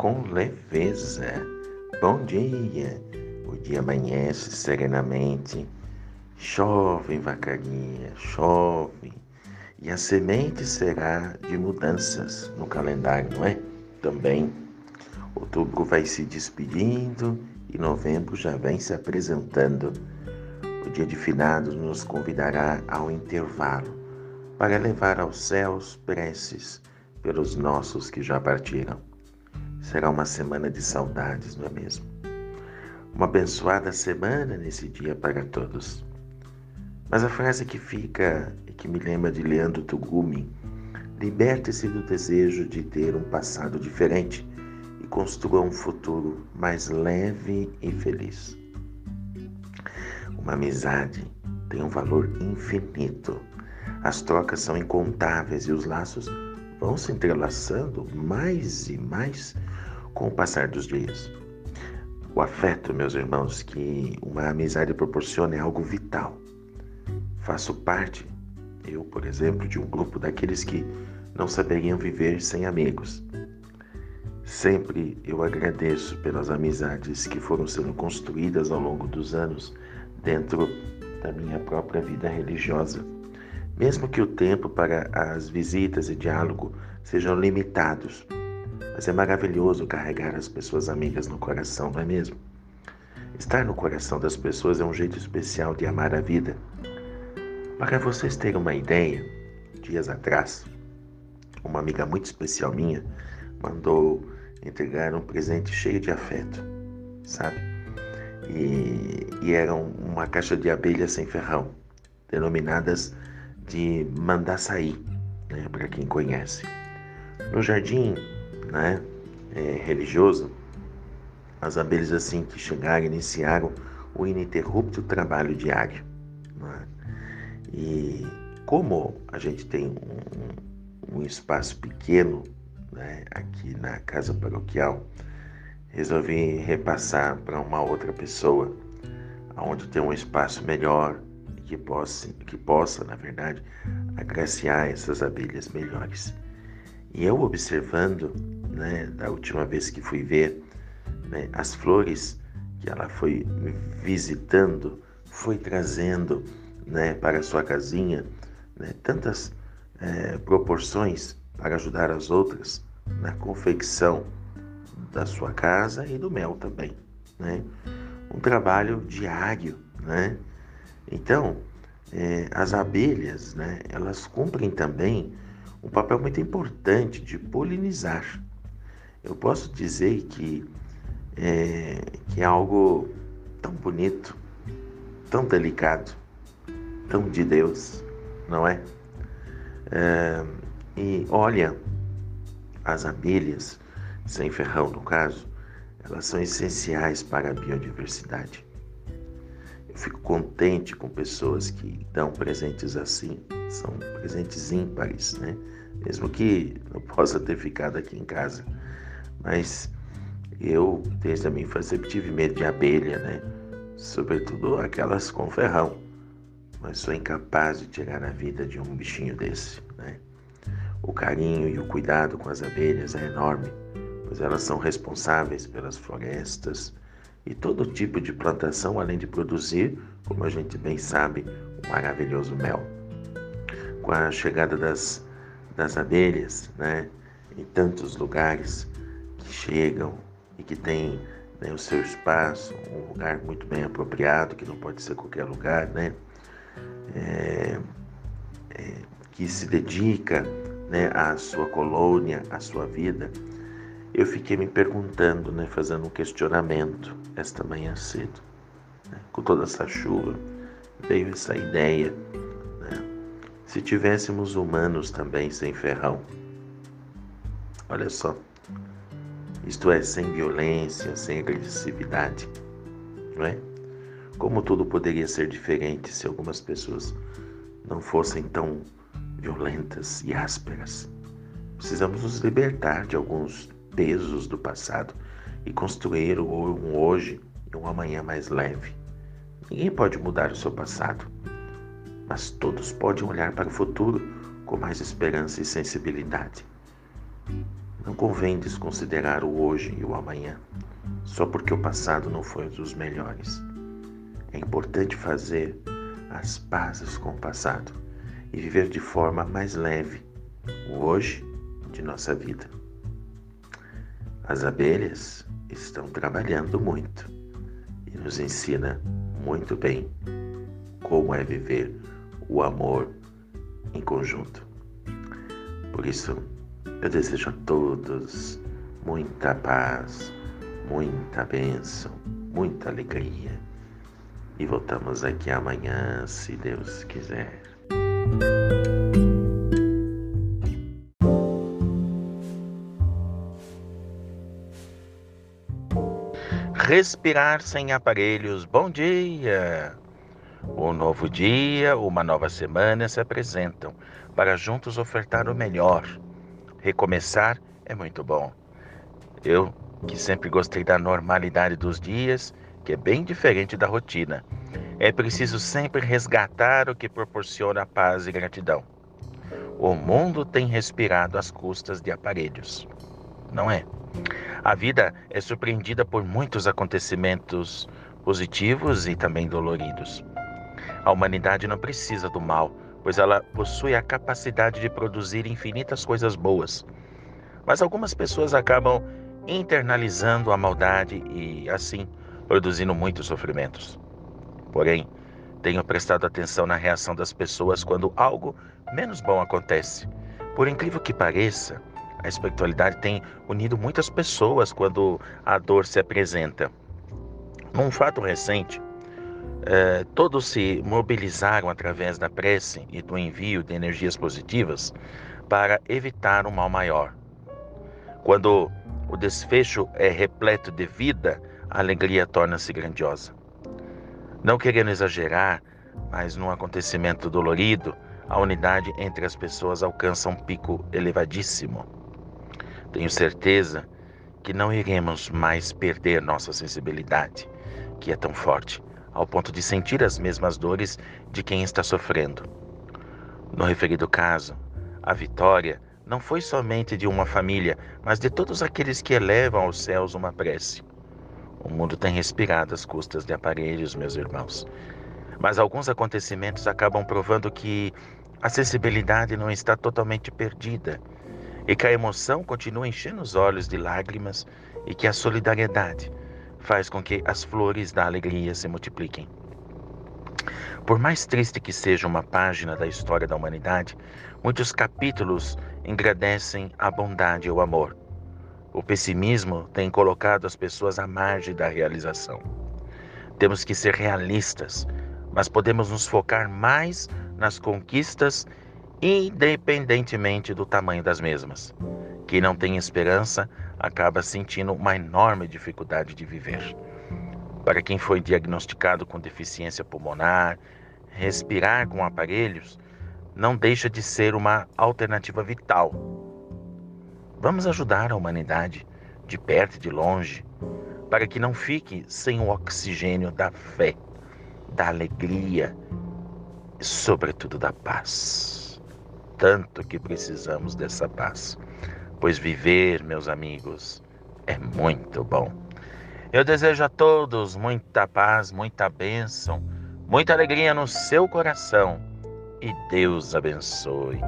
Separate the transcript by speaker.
Speaker 1: com leveza. Bom dia! O dia amanhece serenamente, chove vacaria, chove, e a semente será de mudanças no calendário, não é? Também. Outubro vai se despedindo e novembro já vem se apresentando. O dia de finados nos convidará ao intervalo para levar aos céus preces pelos nossos que já partiram. Será uma semana de saudades, não é mesmo? Uma abençoada semana nesse dia para todos. Mas a frase que fica e que me lembra de Leandro Tugumi: liberte-se do desejo de ter um passado diferente e construa um futuro mais leve e feliz. Uma amizade tem um valor infinito. As trocas são incontáveis e os laços vão se entrelaçando mais e mais com o passar dos dias. O afeto, meus irmãos, que uma amizade proporciona é algo vital. Faço parte, eu, por exemplo, de um grupo daqueles que não saberiam viver sem amigos. Sempre eu agradeço pelas amizades que foram sendo construídas ao longo dos anos dentro da minha própria vida religiosa. Mesmo que o tempo para as visitas e diálogo sejam limitados, mas é maravilhoso carregar as pessoas amigas no coração, não é mesmo? Estar no coração das pessoas é um jeito especial de amar a vida. Para vocês terem uma ideia, dias atrás, uma amiga muito especial minha mandou entregar um presente cheio de afeto, sabe? E, e era uma caixa de abelhas sem ferrão, denominadas de mandar sair, né, para quem conhece. No jardim né, é, religioso, as abelhas assim que chegaram iniciaram o ininterrupto trabalho diário. Né? E como a gente tem um, um espaço pequeno né, aqui na casa paroquial, resolvi repassar para uma outra pessoa, onde tem um espaço melhor, que possa, que possa, na verdade, agraciar essas abelhas melhores. E eu observando, né, da última vez que fui ver né, as flores que ela foi visitando, foi trazendo né, para sua casinha né, tantas é, proporções para ajudar as outras na confecção da sua casa e do mel também. Né? Um trabalho diário, né? Então, é, as abelhas, né, elas cumprem também um papel muito importante de polinizar. Eu posso dizer que é, que é algo tão bonito, tão delicado, tão de Deus, não é? é e olha, as abelhas, sem ferrão no caso, elas são essenciais para a biodiversidade. Eu fico contente com pessoas que dão presentes assim, são presentes ímpares, né? Mesmo que não possa ter ficado aqui em casa. Mas eu, desde a minha infância, tive medo de abelha, né? Sobretudo aquelas com ferrão. Mas sou incapaz de tirar a vida de um bichinho desse, né? O carinho e o cuidado com as abelhas é enorme, pois elas são responsáveis pelas florestas, e todo tipo de plantação, além de produzir, como a gente bem sabe, um maravilhoso mel. Com a chegada das, das abelhas, né, em tantos lugares que chegam e que têm né, o seu espaço, um lugar muito bem apropriado, que não pode ser qualquer lugar, né, é, é, que se dedica né, à sua colônia, à sua vida, eu fiquei me perguntando, né, fazendo um questionamento esta manhã cedo. Né, com toda essa chuva, veio essa ideia. Né, se tivéssemos humanos também sem ferrão, olha só, isto é, sem violência, sem agressividade, não é? Como tudo poderia ser diferente se algumas pessoas não fossem tão violentas e ásperas? Precisamos nos libertar de alguns pesos do passado e construir um hoje e um amanhã mais leve. Ninguém pode mudar o seu passado, mas todos podem olhar para o futuro com mais esperança e sensibilidade. Não convém desconsiderar o hoje e o amanhã, só porque o passado não foi dos melhores. É importante fazer as pazes com o passado e viver de forma mais leve o hoje de nossa vida. As abelhas estão trabalhando muito e nos ensina muito bem como é viver o amor em conjunto. Por isso, eu desejo a todos muita paz, muita bênção, muita alegria. E voltamos aqui amanhã, se Deus quiser. Respirar sem aparelhos. Bom dia! Um novo dia, uma nova semana se apresentam para juntos ofertar o melhor. Recomeçar é muito bom. Eu, que sempre gostei da normalidade dos dias, que é bem diferente da rotina, é preciso sempre resgatar o que proporciona paz e gratidão. O mundo tem respirado às custas de aparelhos, não é? A vida é surpreendida por muitos acontecimentos positivos e também doloridos. A humanidade não precisa do mal, pois ela possui a capacidade de produzir infinitas coisas boas. Mas algumas pessoas acabam internalizando a maldade e, assim, produzindo muitos sofrimentos. Porém, tenho prestado atenção na reação das pessoas quando algo menos bom acontece. Por incrível que pareça, a espiritualidade tem unido muitas pessoas quando a dor se apresenta. Num fato recente, eh, todos se mobilizaram através da prece e do envio de energias positivas para evitar um mal maior. Quando o desfecho é repleto de vida, a alegria torna-se grandiosa. Não querendo exagerar, mas num acontecimento dolorido, a unidade entre as pessoas alcança um pico elevadíssimo. Tenho certeza que não iremos mais perder nossa sensibilidade, que é tão forte, ao ponto de sentir as mesmas dores de quem está sofrendo. No referido caso, a vitória não foi somente de uma família, mas de todos aqueles que elevam aos céus uma prece. O mundo tem respirado às custas de aparelhos, meus irmãos. Mas alguns acontecimentos acabam provando que a sensibilidade não está totalmente perdida e que a emoção continua enchendo os olhos de lágrimas e que a solidariedade faz com que as flores da alegria se multipliquem. Por mais triste que seja uma página da história da humanidade, muitos capítulos engrandecem a bondade e o amor. O pessimismo tem colocado as pessoas à margem da realização. Temos que ser realistas, mas podemos nos focar mais nas conquistas independentemente do tamanho das mesmas. Quem não tem esperança acaba sentindo uma enorme dificuldade de viver. Para quem foi diagnosticado com deficiência pulmonar, respirar com aparelhos não deixa de ser uma alternativa vital. Vamos ajudar a humanidade, de perto e de longe, para que não fique sem o oxigênio da fé, da alegria e, sobretudo, da paz tanto que precisamos dessa paz. Pois viver, meus amigos, é muito bom. Eu desejo a todos muita paz, muita bênção, muita alegria no seu coração e Deus abençoe.